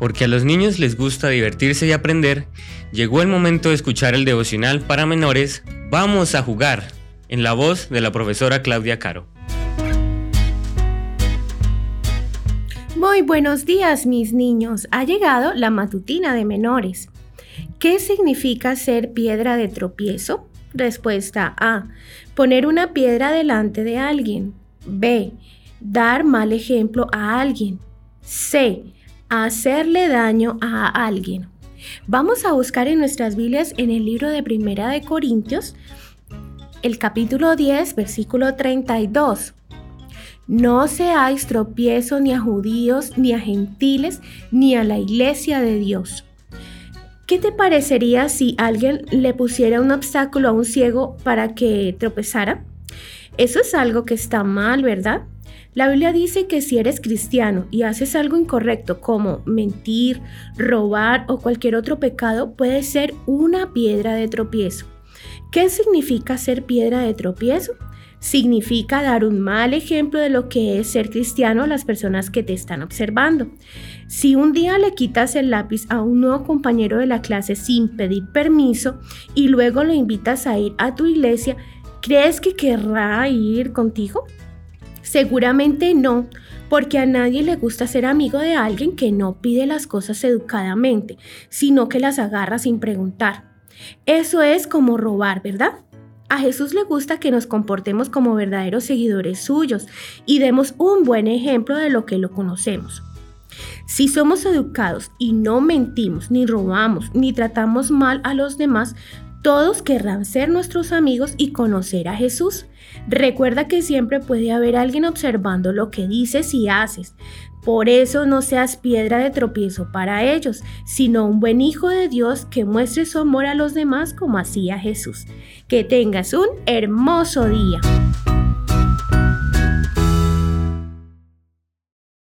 porque a los niños les gusta divertirse y aprender, llegó el momento de escuchar el devocional para menores Vamos a jugar, en la voz de la profesora Claudia Caro. Muy buenos días mis niños, ha llegado la matutina de menores. ¿Qué significa ser piedra de tropiezo? Respuesta A. Poner una piedra delante de alguien. B. Dar mal ejemplo a alguien. C. Hacerle daño a alguien. Vamos a buscar en nuestras Biblias en el libro de Primera de Corintios, el capítulo 10, versículo 32. No seáis tropiezo ni a judíos, ni a gentiles, ni a la iglesia de Dios. ¿Qué te parecería si alguien le pusiera un obstáculo a un ciego para que tropezara? Eso es algo que está mal, ¿verdad? La Biblia dice que si eres cristiano y haces algo incorrecto como mentir, robar o cualquier otro pecado, puede ser una piedra de tropiezo. ¿Qué significa ser piedra de tropiezo? Significa dar un mal ejemplo de lo que es ser cristiano a las personas que te están observando. Si un día le quitas el lápiz a un nuevo compañero de la clase sin pedir permiso y luego lo invitas a ir a tu iglesia, ¿crees que querrá ir contigo? Seguramente no, porque a nadie le gusta ser amigo de alguien que no pide las cosas educadamente, sino que las agarra sin preguntar. Eso es como robar, ¿verdad? A Jesús le gusta que nos comportemos como verdaderos seguidores suyos y demos un buen ejemplo de lo que lo conocemos. Si somos educados y no mentimos, ni robamos, ni tratamos mal a los demás, todos querrán ser nuestros amigos y conocer a Jesús. Recuerda que siempre puede haber alguien observando lo que dices y haces. Por eso no seas piedra de tropiezo para ellos, sino un buen hijo de Dios que muestre su amor a los demás como hacía Jesús. Que tengas un hermoso día.